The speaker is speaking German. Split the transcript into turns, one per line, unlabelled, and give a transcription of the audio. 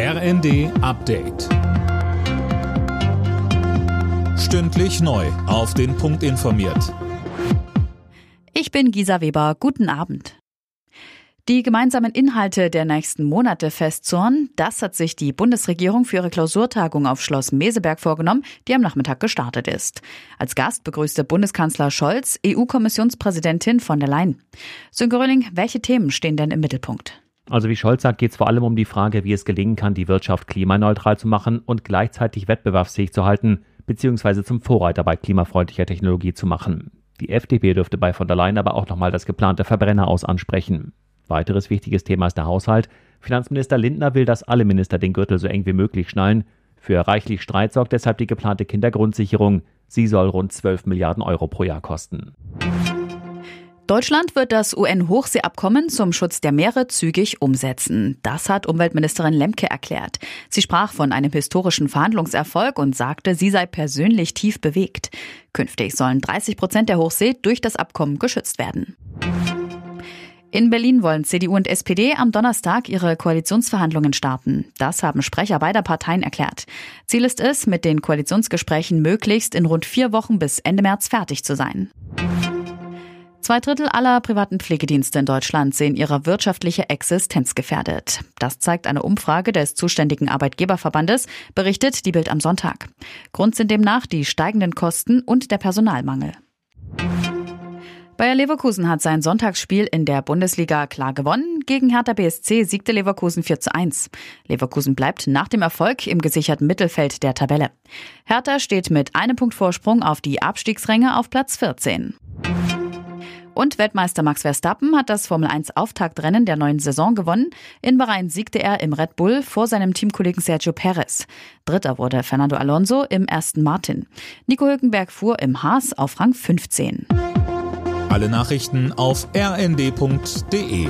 RND Update. Stündlich neu. Auf den Punkt informiert.
Ich bin Gisa Weber. Guten Abend. Die gemeinsamen Inhalte der nächsten Monate festzurren, das hat sich die Bundesregierung für ihre Klausurtagung auf Schloss Meseberg vorgenommen, die am Nachmittag gestartet ist. Als Gast begrüßte Bundeskanzler Scholz EU-Kommissionspräsidentin von der Leyen. Sönke Röhling, welche Themen stehen denn im Mittelpunkt?
Also wie Scholz sagt, geht es vor allem um die Frage, wie es gelingen kann, die Wirtschaft klimaneutral zu machen und gleichzeitig wettbewerbsfähig zu halten, beziehungsweise zum Vorreiter bei klimafreundlicher Technologie zu machen. Die FDP dürfte bei von der Leyen aber auch nochmal das geplante Verbrenner aus ansprechen. Weiteres wichtiges Thema ist der Haushalt. Finanzminister Lindner will, dass alle Minister den Gürtel so eng wie möglich schnallen. Für reichlich Streit sorgt deshalb die geplante Kindergrundsicherung. Sie soll rund 12 Milliarden Euro pro Jahr kosten.
Deutschland wird das UN-Hochseeabkommen zum Schutz der Meere zügig umsetzen. Das hat Umweltministerin Lemke erklärt. Sie sprach von einem historischen Verhandlungserfolg und sagte, sie sei persönlich tief bewegt. Künftig sollen 30 Prozent der Hochsee durch das Abkommen geschützt werden. In Berlin wollen CDU und SPD am Donnerstag ihre Koalitionsverhandlungen starten. Das haben Sprecher beider Parteien erklärt. Ziel ist es, mit den Koalitionsgesprächen möglichst in rund vier Wochen bis Ende März fertig zu sein. Zwei Drittel aller privaten Pflegedienste in Deutschland sehen ihre wirtschaftliche Existenz gefährdet. Das zeigt eine Umfrage des zuständigen Arbeitgeberverbandes, berichtet die Bild am Sonntag. Grund sind demnach die steigenden Kosten und der Personalmangel. Bayer Leverkusen hat sein Sonntagsspiel in der Bundesliga klar gewonnen. Gegen Hertha BSC siegte Leverkusen 4 zu 1. Leverkusen bleibt nach dem Erfolg im gesicherten Mittelfeld der Tabelle. Hertha steht mit einem Punkt Vorsprung auf die Abstiegsränge auf Platz 14. Und Weltmeister Max Verstappen hat das Formel 1 Auftaktrennen der neuen Saison gewonnen. In Bahrain siegte er im Red Bull vor seinem Teamkollegen Sergio Perez. Dritter wurde Fernando Alonso im ersten Martin. Nico Hülkenberg fuhr im Haas auf Rang 15.
Alle Nachrichten auf rnd.de